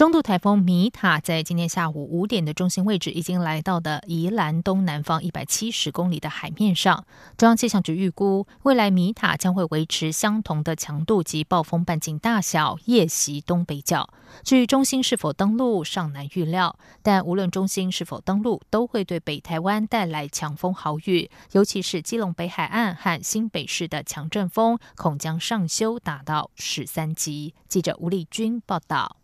中度台风米塔在今天下午五点的中心位置，已经来到的宜兰东南方一百七十公里的海面上。中央气象局预估，未来米塔将会维持相同的强度及暴风半径大小，夜袭东北角。至于中心是否登陆，尚难预料。但无论中心是否登陆，都会对北台湾带来强风豪雨，尤其是基隆北海岸和新北市的强阵风，恐将上修达到十三级。记者吴丽君报道。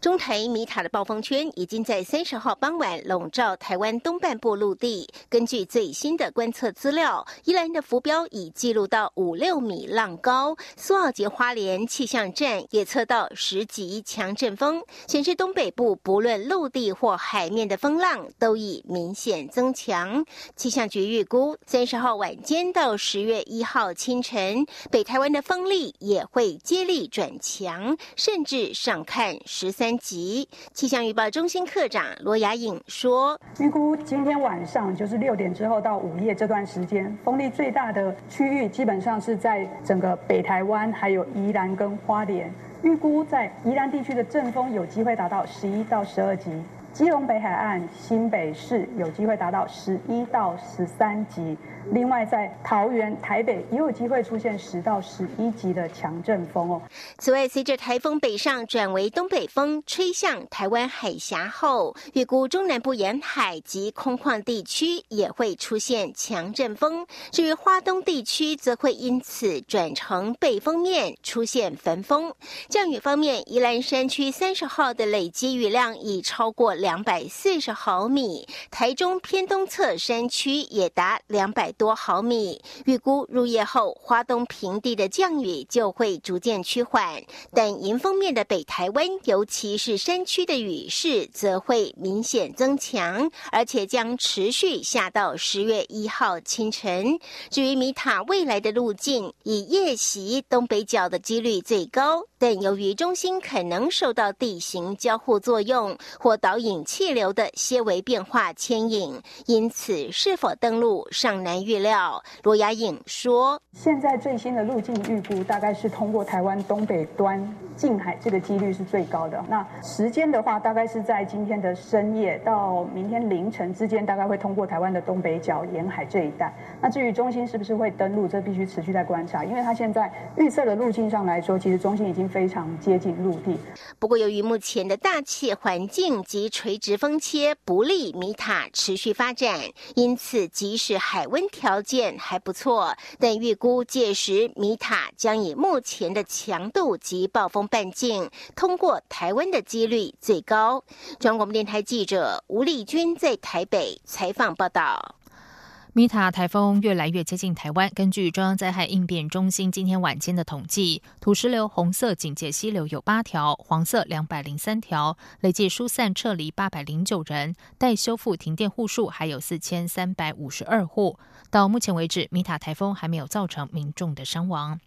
中台米塔的暴风圈已经在三十号傍晚笼罩台湾东半部陆地。根据最新的观测资料，宜兰的浮标已记录到五六米浪高，苏澳及花莲气象站也测到十级强阵风，显示东北部不论陆地或海面的风浪都已明显增强。气象局预估，三十号晚间到十月一号清晨，北台湾的风力也会接力转强，甚至上看十三。级气象预报中心科长罗雅颖说：“预估今天晚上就是六点之后到午夜这段时间，风力最大的区域基本上是在整个北台湾，还有宜兰跟花莲。预估在宜兰地区的阵风有机会达到十一到十二级。”基隆北海岸、新北市有机会达到十一到十三级，另外在桃园、台北也有机会出现十到十一级的强阵风哦。此外，随着台风北上转为东北风吹向台湾海峡后，预估中南部沿海及空旷地区也会出现强阵风。至于花东地区，则会因此转成背风面出现焚风。降雨方面，宜兰山区三十号的累积雨量已超过。两百四十毫米，台中偏东侧山区也达两百多毫米。预估入夜后，华东平地的降雨就会逐渐趋缓，但迎风面的北台湾，尤其是山区的雨势，则会明显增强，而且将持续下到十月一号清晨。至于米塔未来的路径，以夜袭东北角的几率最高，但由于中心可能受到地形交互作用或导引。气流的些微变化牵引，因此是否登陆尚难预料。罗雅颖说：“现在最新的路径预估大概是通过台湾东北端近海，这个几率是最高的。那时间的话，大概是在今天的深夜到明天凌晨之间，大概会通过台湾的东北角沿海这一带。那至于中心是不是会登陆，这必须持续在观察，因为它现在预测的路径上来说，其实中心已经非常接近陆地。不过，由于目前的大气环境及垂直风切不利米塔持续发展，因此即使海温条件还不错，但预估届时米塔将以目前的强度及暴风半径通过台湾的几率最高。中央广播电台记者吴丽君在台北采访报道。米塔台风越来越接近台湾。根据中央灾害应变中心今天晚间的统计，土石流红色警戒溪流有八条，黄色两百零三条，累计疏散撤离八百零九人，待修复停电户数还有四千三百五十二户。到目前为止，米塔台风还没有造成民众的伤亡。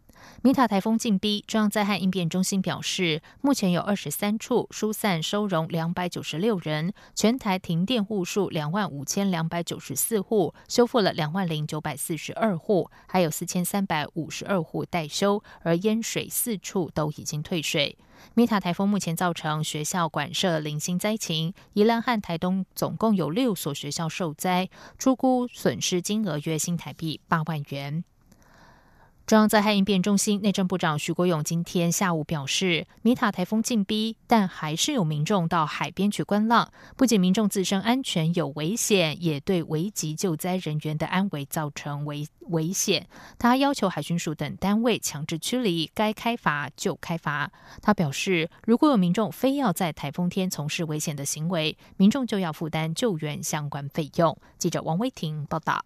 米塔台风进逼，中央灾害应变中心表示，目前有二十三处疏散收容两百九十六人，全台停电户数两万五千两百九十四户，修复了两万零九百四十二户，还有四千三百五十二户待修，而淹水四处都已经退水。米塔台风目前造成学校管舍零星灾情，宜兰和台东总共有六所学校受灾，出估损失金额约新台币八万元。中央灾害应变中心内政部长徐国勇今天下午表示，米塔台风进逼，但还是有民众到海边去观浪。不仅民众自身安全有危险，也对危急救灾人员的安危造成危危险。他要求海巡署等单位强制驱离，该开罚就开罚。他表示，如果有民众非要在台风天从事危险的行为，民众就要负担救援相关费用。记者王威婷报道。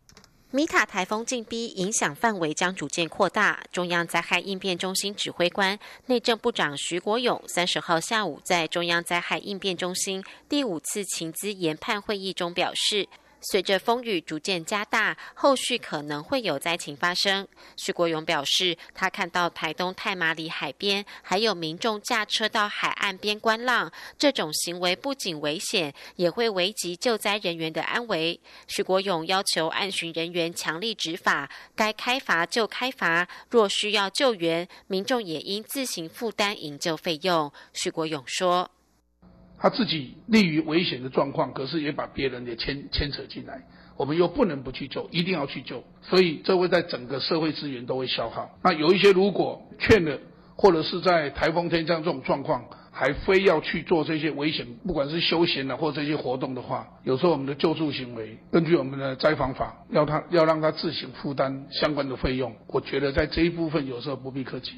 米塔台风近逼，影响范围将逐渐扩大。中央灾害应变中心指挥官、内政部长徐国勇三十号下午在中央灾害应变中心第五次情资研判会议中表示。随着风雨逐渐加大，后续可能会有灾情发生。徐国勇表示，他看到台东太麻里海边还有民众驾车到海岸边观浪，这种行为不仅危险，也会危及救灾人员的安危。徐国勇要求岸巡人员强力执法，该开罚就开罚，若需要救援，民众也应自行负担营救费用。徐国勇说。他自己立于危险的状况，可是也把别人也牵牵扯进来，我们又不能不去救，一定要去救，所以这会在整个社会资源都会消耗。那有一些如果劝了，或者是在台风天这样这种状况，还非要去做这些危险，不管是休闲的或这些活动的话，有时候我们的救助行为，根据我们的灾防法，要他要让他自行负担相关的费用，我觉得在这一部分有时候不必客气。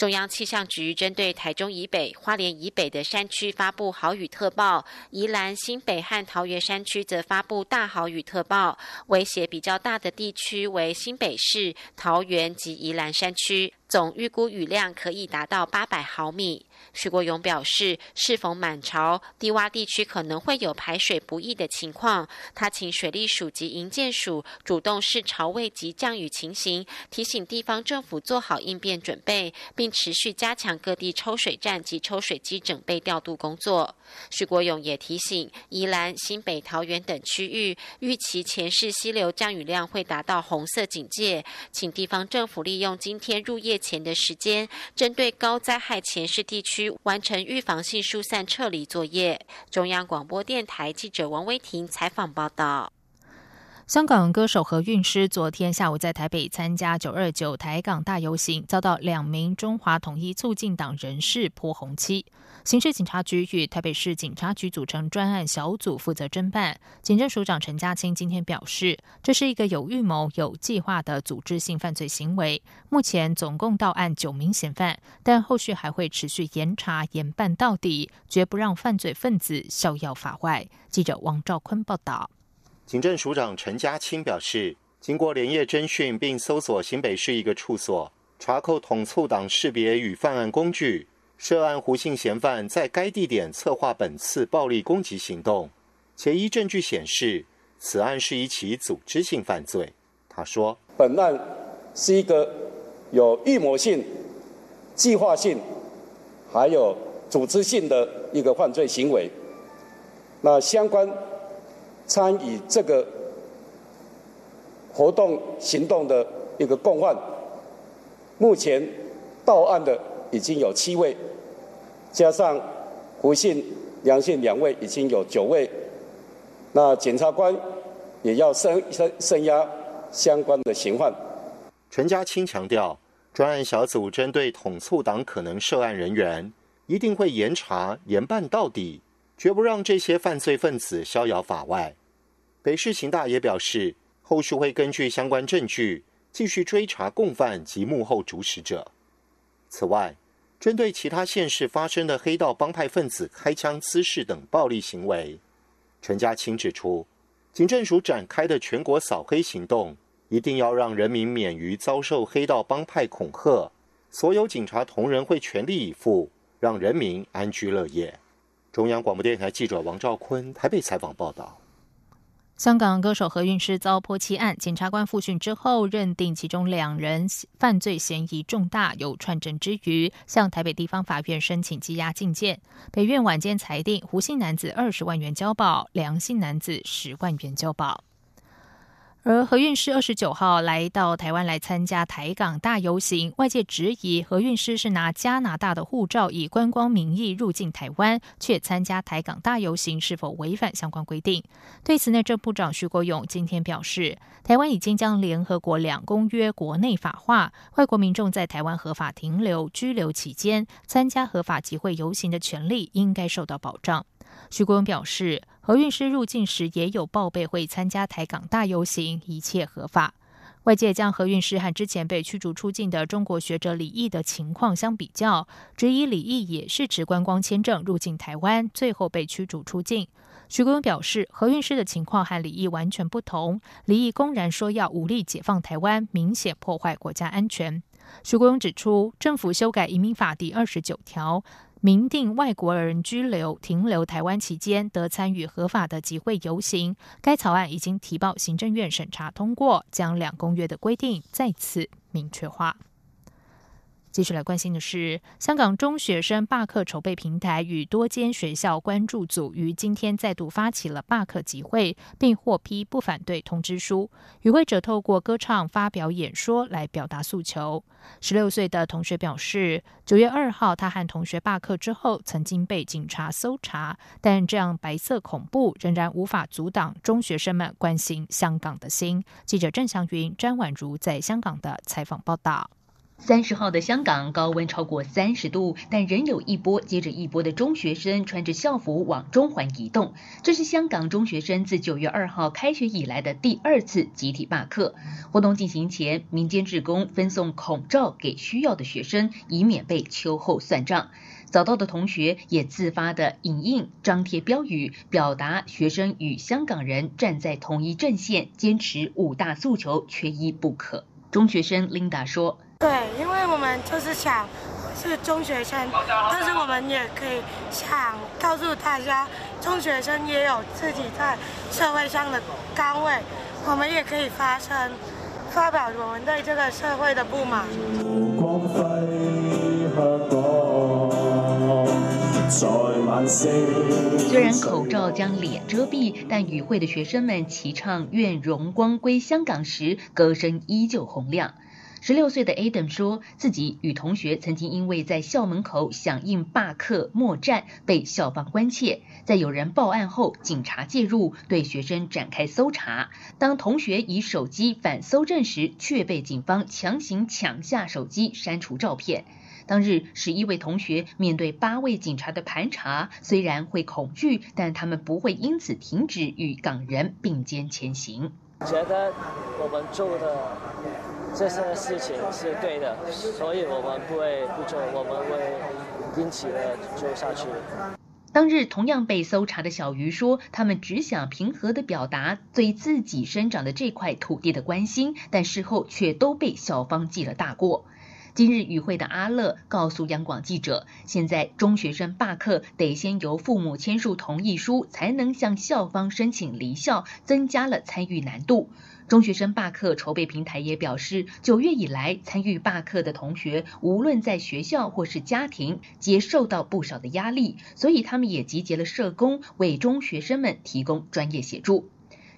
中央气象局针对台中以北、花莲以北的山区发布豪雨特报，宜兰、新北和桃园山区则发布大豪雨特报，威胁比较大的地区为新北市、桃园及宜兰山区。总预估雨量可以达到八百毫米。徐国勇表示，适逢满潮，低洼地区可能会有排水不易的情况。他请水利署及营建署主动视潮位及降雨情形，提醒地方政府做好应变准备，并持续加强各地抽水站及抽水机整备调度工作。徐国勇也提醒，宜兰、新北、桃园等区域预期前市溪流降雨量会达到红色警戒，请地方政府利用今天入夜。前的时间，针对高灾害前市地区完成预防性疏散撤离作业。中央广播电台记者王威婷采访报道。香港歌手何韵诗昨天下午在台北参加九二九台港大游行，遭到两名中华统一促进党人士泼红漆。刑事警察局与台北市警察局组成专案小组负责侦办。警政署长陈家清今天表示，这是一个有预谋、有计划的组织性犯罪行为。目前总共到案九名嫌犯，但后续还会持续严查、严办到底，绝不让犯罪分子逍遥法外。记者王兆坤报道。警政署长陈家清表示，经过连夜侦讯并搜索新北市一个处所，查扣统促党识别与犯案工具，涉案胡姓嫌犯在该地点策划本次暴力攻击行动，且依证据显示，此案是一起组织性犯罪。他说，本案是一个有预谋性、计划性，还有组织性的一个犯罪行为。那相关。参与这个活动行动的一个共犯，目前到案的已经有七位，加上胡姓、杨姓两位，已经有九位。那检察官也要深深深压相关的刑犯。陈家清强调，专案小组针对统促党可能涉案人员，一定会严查严办到底，绝不让这些犯罪分子逍遥法外。北市刑大也表示，后续会根据相关证据继续追查共犯及幕后主使者。此外，针对其他县市发生的黑道帮派分子开枪滋事等暴力行为，陈家清指出，警政署展开的全国扫黑行动，一定要让人民免于遭受黑道帮派恐吓。所有警察同仁会全力以赴，让人民安居乐业。中央广播电台记者王兆坤台北采访报道。香港歌手何韵诗遭泼漆案，检察官复讯之后认定其中两人犯罪嫌疑重大，有串证之余，向台北地方法院申请羁押禁见。北院晚间裁定，胡姓男子二十万元交保，梁姓男子十万元交保。而何韵诗二十九号来到台湾来参加台港大游行，外界质疑何韵诗是拿加拿大的护照以观光名义入境台湾，却参加台港大游行是否违反相关规定？对此，内政部长徐国勇今天表示，台湾已经将联合国两公约国内法化，外国民众在台湾合法停留、居留期间参加合法集会游行的权利应该受到保障。徐国勇表示，何韵诗入境时也有报备会参加台港大游行，一切合法。外界将何韵诗和之前被驱逐出境的中国学者李毅的情况相比较，质疑李毅也是持观光签证入境台湾，最后被驱逐出境。徐国勇表示，何韵诗的情况和李毅完全不同。李毅公然说要武力解放台湾，明显破坏国家安全。徐国勇指出，政府修改移民法第二十九条。明定外国人居留停留台湾期间得参与合法的集会游行。该草案已经提报行政院审查通过，将两公约的规定再次明确化。继续来关心的是，香港中学生罢课筹备平台与多间学校关注组于今天再度发起了罢课集会，并获批不反对通知书。与会者透过歌唱、发表演说来表达诉求。十六岁的同学表示，九月二号他和同学罢课之后，曾经被警察搜查，但这样白色恐怖仍然无法阻挡中学生们关心香港的心。记者郑祥云、詹婉如在香港的采访报道。三十号的香港高温超过三十度，但仍有一波接着一波的中学生穿着校服往中环移动。这是香港中学生自九月二号开学以来的第二次集体罢课。活动进行前，民间职工分送口罩给需要的学生，以免被秋后算账。早到的同学也自发的影印、张贴标语，表达学生与香港人站在同一阵线，坚持五大诉求，缺一不可。中学生 Linda 说。对，因为我们就是想是中学生，但是我们也可以想告诉大家，中学生也有自己在社会上的岗位，我们也可以发声，发表我们对这个社会的不满。虽然口罩将脸遮蔽，但与会的学生们齐唱“愿荣光归香港”时，歌声依旧洪亮。十六岁的 Adam 说自己与同学曾经因为在校门口响应罢课默战被校方关切，在有人报案后，警察介入对学生展开搜查。当同学以手机反搜证时，却被警方强行抢下手机删除照片。当日十一位同学面对八位警察的盘查，虽然会恐惧，但他们不会因此停止与港人并肩前行。觉得我们做的这些事情是对的，所以我们不会不做，我们会坚持的做下去。当日同样被搜查的小鱼说，他们只想平和的表达对自己生长的这块土地的关心，但事后却都被校方记了大过。今日与会的阿乐告诉央广记者，现在中学生罢课得先由父母签署同意书，才能向校方申请离校，增加了参与难度。中学生罢课筹备平台也表示，九月以来参与罢课的同学，无论在学校或是家庭，皆受到不少的压力，所以他们也集结了社工，为中学生们提供专业协助。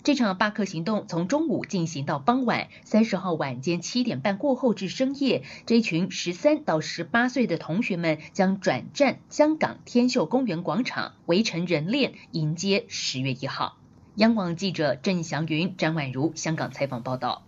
这场罢课行动从中午进行到傍晚，三十号晚间七点半过后至深夜，这群十三到十八岁的同学们将转战香港天秀公园广场，围成人链迎接十月一号。央广记者郑祥云、张婉如香港采访报道。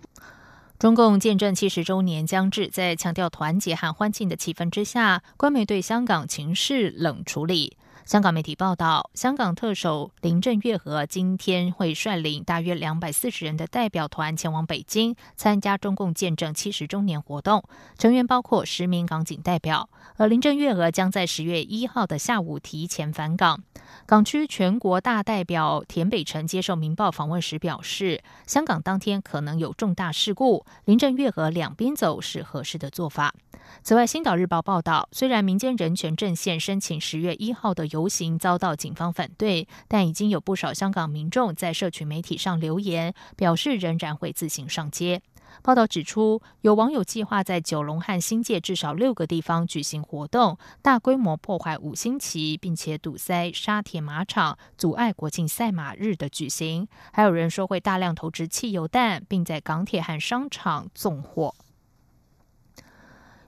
中共建政七十周年将至，在强调团结和欢庆的气氛之下，官媒对香港情势冷处理。香港媒体报道，香港特首林郑月娥今天会率领大约两百四十人的代表团前往北京参加中共建政七十周年活动，成员包括十名港警代表。而林郑月娥将在十月一号的下午提前返港。港区全国大代表田北辰接受《明报》访问时表示，香港当天可能有重大事故，林郑月娥两边走是合适的做法。此外，《星岛日报》报道，虽然民间人权阵线申请十月一号的游行遭到警方反对，但已经有不少香港民众在社群媒体上留言，表示仍然会自行上街。报道指出，有网友计划在九龙和新界至少六个地方举行活动，大规模破坏五星旗，并且堵塞沙田马场，阻碍国庆赛马日的举行。还有人说会大量投掷汽油弹，并在港铁和商场纵火。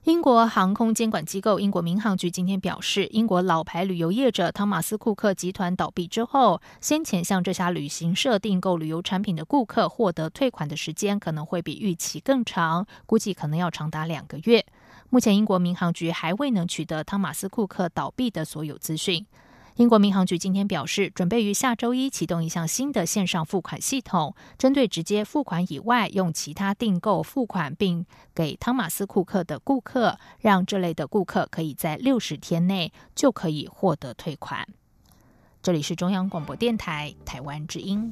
英国航空监管机构英国民航局今天表示，英国老牌旅游业者汤马斯库克集团倒闭之后，先前向这家旅行社订购旅游产品的顾客获得退款的时间可能会比预期更长，估计可能要长达两个月。目前，英国民航局还未能取得汤马斯库克倒闭的所有资讯。英国民航局今天表示，准备于下周一启动一项新的线上付款系统，针对直接付款以外用其他订购付款并给汤马斯库克的顾客，让这类的顾客可以在六十天内就可以获得退款。这里是中央广播电台台湾之音。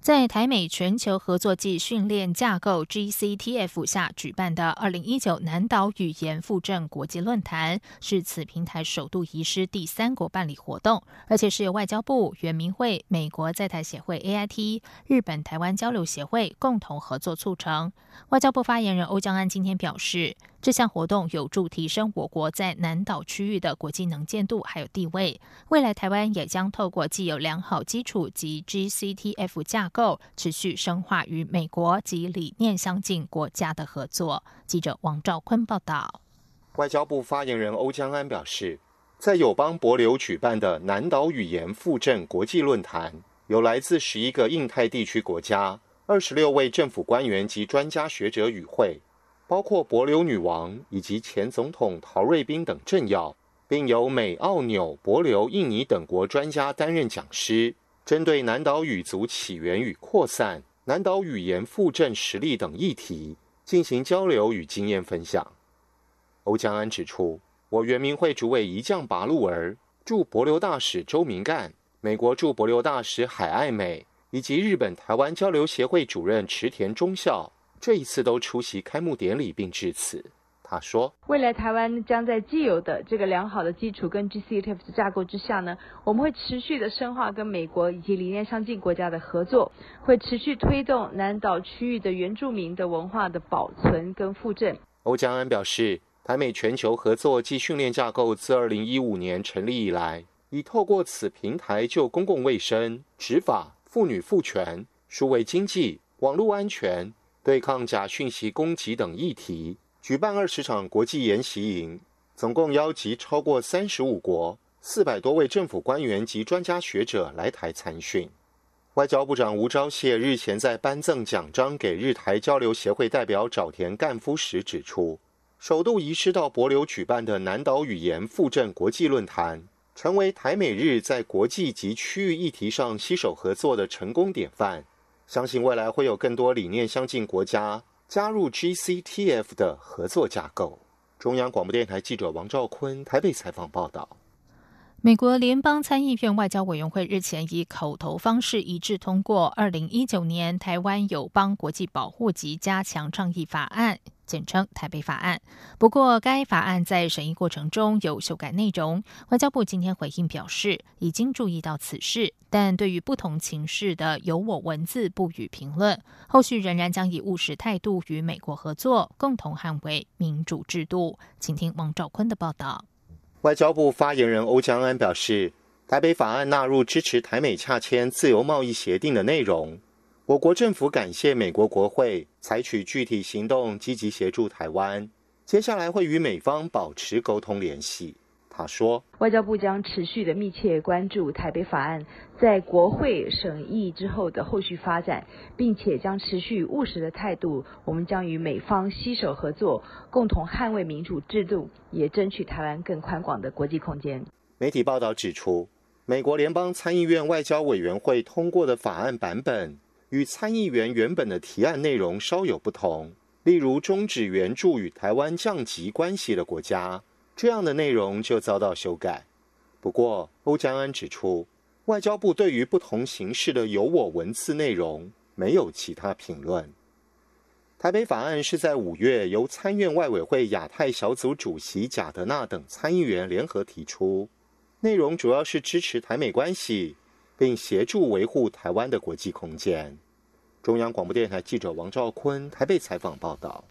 在台美全球合作暨训练架构 （GCTF） 下举办的二零一九南岛语言复振国际论坛，是此平台首度移师第三国办理活动，而且是由外交部、原民会、美国在台协会 （AIT）、日本台湾交流协会共同合作促成。外交部发言人欧江安今天表示。这项活动有助提升我国在南岛区域的国际能见度还有地位。未来台湾也将透过既有良好基础及 GCTF 架构，持续深化与美国及理念相近国家的合作。记者王兆坤报道。外交部发言人欧江安表示，在友邦博流举办的南岛语言复振国际论坛，有来自十一个印太地区国家二十六位政府官员及专家学者与会。包括博流女王以及前总统陶瑞宾等政要，并由美、澳、纽、博流、印尼等国专家担任讲师，针对南岛语族起源与扩散、南岛语言复振实力等议题进行交流与经验分享。欧江安指出，我原民会主委一将拔路儿、驻博流大使周明干、美国驻博流大使海爱美以及日本台湾交流协会主任池田忠孝。这一次都出席开幕典礼并致辞。他说：“未来台湾将在既有的这个良好的基础跟 GCTF 的架构之下呢，我们会持续的深化跟美国以及理念相近国家的合作，会持续推动南岛区域的原住民的文化的保存跟复振。”欧江安表示，台美全球合作暨训练架构自2015年成立以来，已透过此平台就公共卫生、执法、妇女赋权、数位经济、网络安全。对抗假讯息攻击等议题，举办二十场国际研习营，总共邀集超过三十五国四百多位政府官员及专家学者来台参训。外交部长吴钊燮日前在颁赠奖章给日台交流协会代表沼田干夫时指出，首度移师到博流举办的南岛语言复振国际论坛，成为台美日在国际及区域议题上携手合作的成功典范。相信未来会有更多理念相近国家加入 GCTF 的合作架构。中央广播电台记者王兆坤台北采访报道。美国联邦参议院外交委员会日前以口头方式一致通过《二零一九年台湾友邦国际保护及加强倡议法案》，简称“台北法案”。不过，该法案在审议过程中有修改内容。外交部今天回应表示，已经注意到此事，但对于不同情势的有我文字不予评论。后续仍然将以务实态度与美国合作，共同捍卫民主制度。请听王兆坤的报道。外交部发言人欧江安表示，台北法案纳入支持台美洽签自由贸易协定的内容。我国政府感谢美国国会采取具体行动，积极协助台湾。接下来会与美方保持沟通联系。他说：“外交部将持续的密切关注台北法案在国会审议之后的后续发展，并且将持续务实的态度。我们将与美方携手合作，共同捍卫民主制度，也争取台湾更宽广的国际空间。”媒体报道指出，美国联邦参议院外交委员会通过的法案版本与参议员原本的提案内容稍有不同，例如终止援助与台湾降级关系的国家。这样的内容就遭到修改。不过，欧江安指出，外交部对于不同形式的有我文字内容没有其他评论。台北法案是在五月由参院外委会亚太小组主席贾德纳等参议员联合提出，内容主要是支持台美关系，并协助维护台湾的国际空间。中央广播电台记者王兆坤台北采访报道。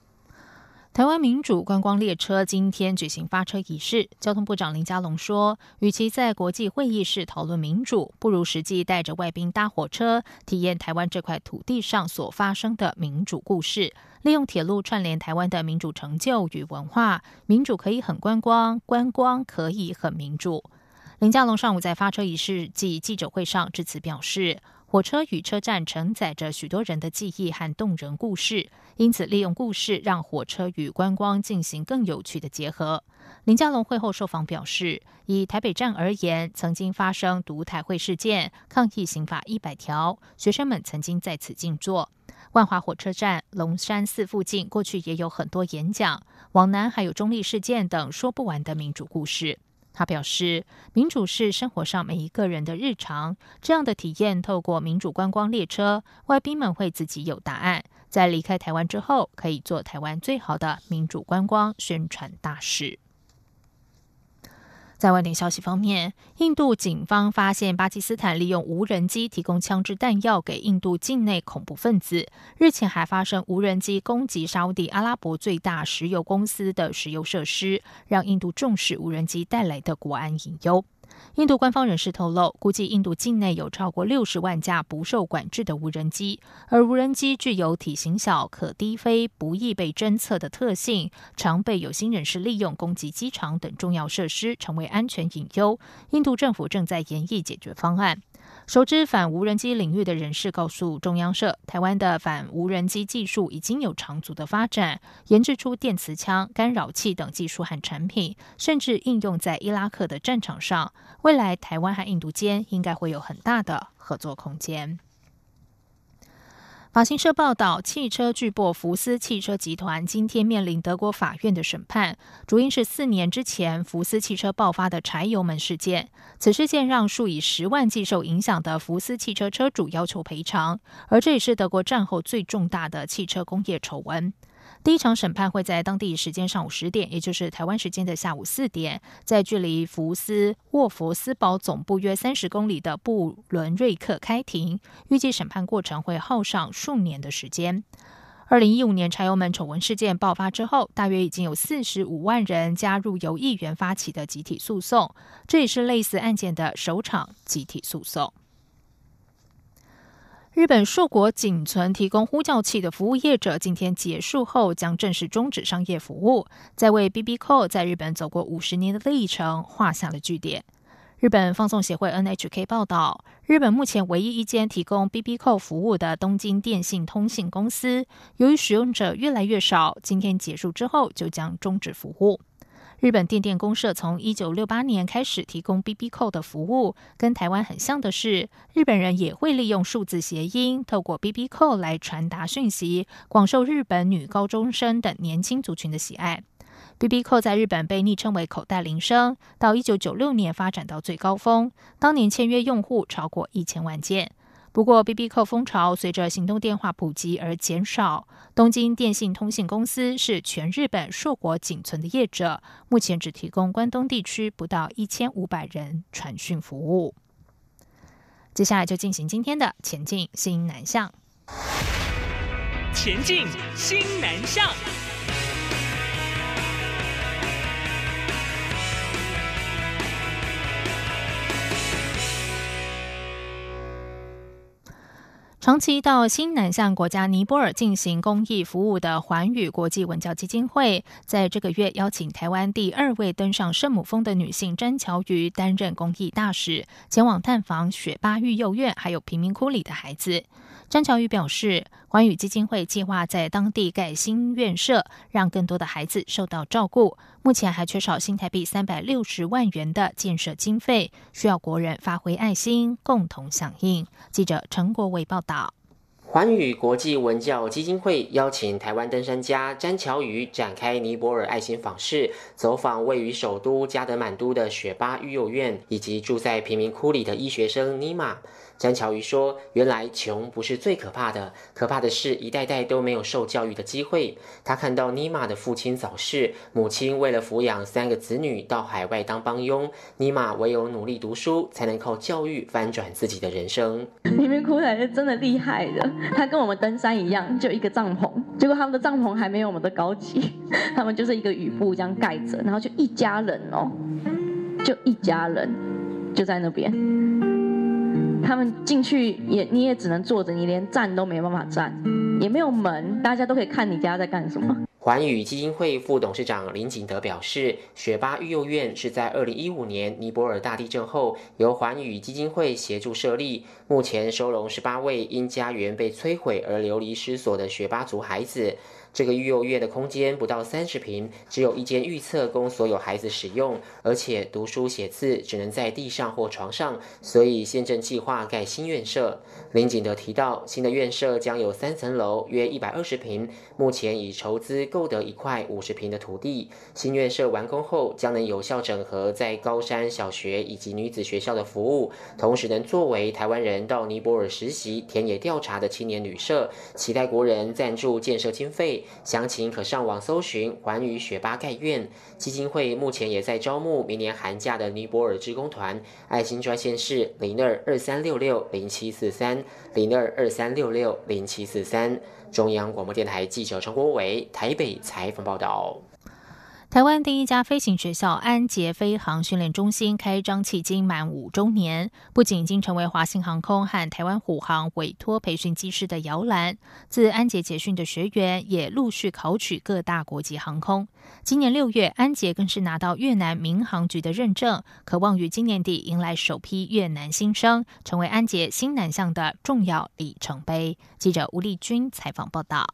台湾民主观光列车今天举行发车仪式，交通部长林佳龙说：“与其在国际会议室讨论民主，不如实际带着外宾搭火车，体验台湾这块土地上所发生的民主故事。利用铁路串联台湾的民主成就与文化，民主可以很观光，观光可以很民主。”林佳龙上午在发车仪式暨记者会上致辞表示。火车与车站承载着许多人的记忆和动人故事，因此利用故事让火车与观光进行更有趣的结合。林佳龙会后受访表示，以台北站而言，曾经发生独台会事件，抗议刑法一百条，学生们曾经在此静坐。万华火车站、龙山寺附近过去也有很多演讲，往南还有中立事件等说不完的民主故事。他表示，民主是生活上每一个人的日常。这样的体验，透过民主观光列车，外宾们会自己有答案。在离开台湾之后，可以做台湾最好的民主观光宣传大使。在外电消息方面，印度警方发现巴基斯坦利用无人机提供枪支弹药给印度境内恐怖分子。日前还发生无人机攻击沙地阿拉伯最大石油公司的石油设施，让印度重视无人机带来的国安隐忧。印度官方人士透露，估计印度境内有超过六十万架不受管制的无人机，而无人机具有体型小、可低飞、不易被侦测的特性，常被有心人士利用攻击机场等重要设施，成为安全隐忧。印度政府正在研议解决方案。熟知反无人机领域的人士告诉中央社，台湾的反无人机技术已经有长足的发展，研制出电磁枪、干扰器等技术和产品，甚至应用在伊拉克的战场上。未来台湾和印度间应该会有很大的合作空间。法新社报道，汽车巨擘福斯汽车集团今天面临德国法院的审判，主因是四年之前福斯汽车爆发的柴油门事件。此事件让数以十万计受影响的福斯汽车车主要求赔偿，而这也是德国战后最重大的汽车工业丑闻。第一场审判会在当地时间上午十点，也就是台湾时间的下午四点，在距离福斯沃佛斯堡总部约三十公里的布伦瑞克开庭。预计审判过程会耗上数年的时间。二零一五年柴油门丑闻事件爆发之后，大约已经有四十五万人加入由议员发起的集体诉讼，这也是类似案件的首场集体诉讼。日本硕果仅存提供呼叫器的服务业者，今天结束后将正式终止商业服务，在为 B B 扣在日本走过五十年的历程画下了句点。日本放送协会 N H K 报道，日本目前唯一一间提供 B B 扣服务的东京电信通信公司，由于使用者越来越少，今天结束之后就将终止服务。日本电电公社从一九六八年开始提供 BB 扣的服务，跟台湾很像的是，日本人也会利用数字谐音，透过 BB 扣来传达讯息，广受日本女高中生等年轻族群的喜爱。BB 扣在日本被昵称为“口袋铃声”，到一九九六年发展到最高峰，当年签约用户超过一千万件。不过，B B 扣风潮随着行动电话普及而减少。东京电信通信公司是全日本硕果仅存的业者，目前只提供关东地区不到一千五百人传讯服务。接下来就进行今天的前进新南向。前进新南向。长期到新南向国家尼泊尔进行公益服务的环宇国际文教基金会，在这个月邀请台湾第二位登上圣母峰的女性詹乔瑜担任公益大使，前往探访雪巴育幼院还有贫民窟里的孩子。詹乔瑜表示，环宇基金会计划在当地盖新院舍，让更多的孩子受到照顾。目前还缺少新台币三百六十万元的建设经费，需要国人发挥爱心，共同响应。记者陈国伟报道。环宇国际文教基金会邀请台湾登山家詹乔瑜展开尼泊尔爱心访视，走访位于首都加德满都的雪巴育幼院，以及住在贫民窟里的医学生尼玛。詹乔瑜说：“原来穷不是最可怕的，可怕的是一代代都没有受教育的机会。他看到尼玛的父亲早逝，母亲为了抚养三个子女到海外当帮佣，尼玛唯有努力读书，才能靠教育翻转自己的人生。贫民窟才是真的厉害的，他跟我们登山一样，就一个帐篷，结果他们的帐篷还没有我们的高级，他们就是一个雨布这样盖着，然后就一家人哦，就一家人就在那边。”他们进去也，你也只能坐着，你连站都没办法站，也没有门，大家都可以看你家在干什么。环宇基金会副董事长林景德表示，雪巴育幼院是在二零一五年尼泊尔大地震后，由环宇基金会协助设立，目前收容十八位因家园被摧毁而流离失所的雪巴族孩子。这个育幼院的空间不到三十平，只有一间预测供所有孩子使用，而且读书写字只能在地上或床上，所以现正计划盖新院舍。林景德提到，新的院舍将有三层楼，约一百二十平，目前已筹资购得一块五十平的土地。新院舍完工后，将能有效整合在高山小学以及女子学校的服务，同时能作为台湾人到尼泊尔实习、田野调查的青年旅社。期待国人赞助建设经费。详情可上网搜寻“环宇雪巴盖院”基金会，目前也在招募明年寒假的尼泊尔志工团。爱心专线是零二二三六六零七四三零二二三六六零七四三。中央广播电台记者陈国伟台北采访报道。台湾第一家飞行学校安捷飞航训练中心开张迄今满五周年，不仅已经成为华信航空和台湾虎航委托培训机师的摇篮，自安捷结训的学员也陆续考取各大国际航空。今年六月，安捷更是拿到越南民航局的认证，渴望于今年底迎来首批越南新生，成为安捷新南向的重要里程碑。记者吴丽君采访报道。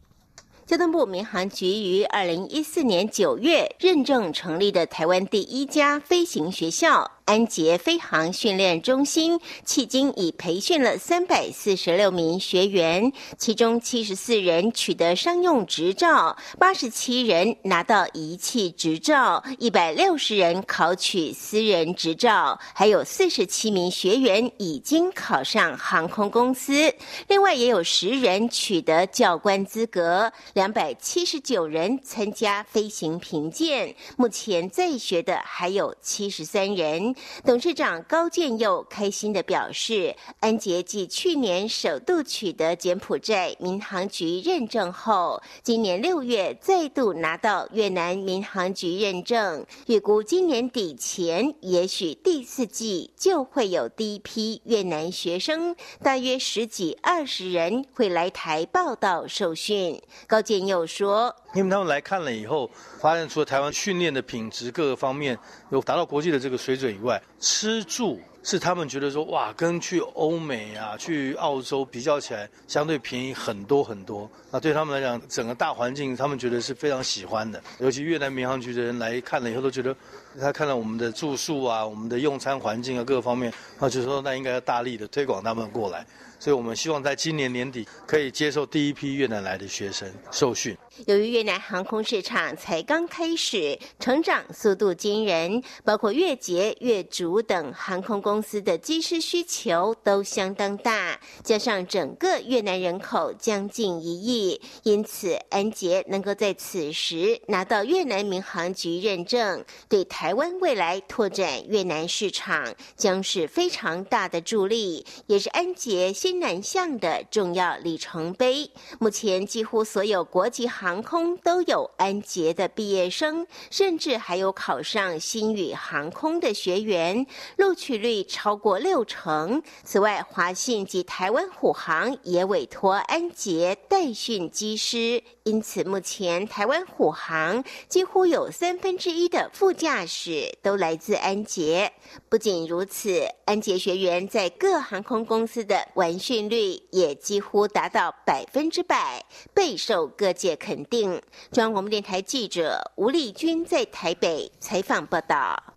交通部民航局于二零一四年九月认证成立的台湾第一家飞行学校。安捷飞航训练中心迄今已培训了三百四十六名学员，其中七十四人取得商用执照，八十七人拿到仪器执照，一百六十人考取私人执照，还有四十七名学员已经考上航空公司。另外，也有十人取得教官资格，两百七十九人参加飞行评鉴。目前在学的还有七十三人。董事长高建佑开心的表示，安捷继去年首度取得柬埔寨民航局认证后，今年六月再度拿到越南民航局认证，预估今年底前，也许第四季就会有第一批越南学生，大约十几二十人会来台报道受训。高建佑说。因为他们来看了以后，发现除了台湾训练的品质各个方面有达到国际的这个水准以外，吃住是他们觉得说哇，跟去欧美啊、去澳洲比较起来，相对便宜很多很多。那对他们来讲，整个大环境他们觉得是非常喜欢的。尤其越南民航局的人来看了以后，都觉得他看了我们的住宿啊、我们的用餐环境啊各个方面，他就说那应该要大力的推广他们过来。所以我们希望在今年年底可以接受第一批越南来的学生受训。由于越南航空市场才刚开始，成长速度惊人，包括越捷、越竹等航空公司的机师需求都相当大。加上整个越南人口将近一亿，因此安捷能够在此时拿到越南民航局认证，对台湾未来拓展越南市场将是非常大的助力，也是安捷先南向的重要里程碑。目前几乎所有国际航空都有安捷的毕业生，甚至还有考上新宇航空的学员，录取率超过六成。此外，华信及台湾虎航也委托安捷代训机师，因此目前台湾虎航几乎有三分之一的副驾驶都来自安捷。不仅如此，安捷学员在各航空公司的完训率也几乎达到百分之百，备受各界肯。定中央广播电台记者吴丽君在台北采访报道。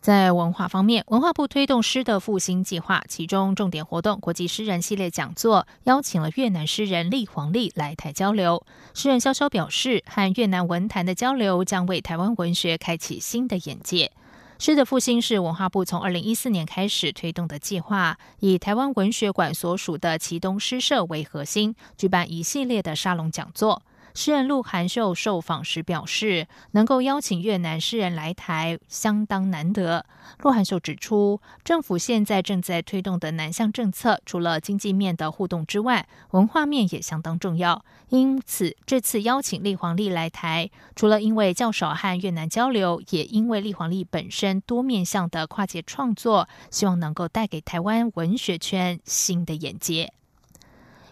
在文化方面，文化部推动诗的复兴计划，其中重点活动国际诗人系列讲座，邀请了越南诗人厉黄丽来台交流。诗人潇潇表示，和越南文坛的交流将为台湾文学开启新的眼界。诗的复兴是文化部从二零一四年开始推动的计划，以台湾文学馆所属的祁东诗社为核心，举办一系列的沙龙讲座。诗人陆含秀受访时表示，能够邀请越南诗人来台相当难得。陆含秀指出，政府现在正在推动的南向政策，除了经济面的互动之外，文化面也相当重要。因此，这次邀请立黄丽来台，除了因为较少和越南交流，也因为立黄丽本身多面向的跨界创作，希望能够带给台湾文学圈新的眼界。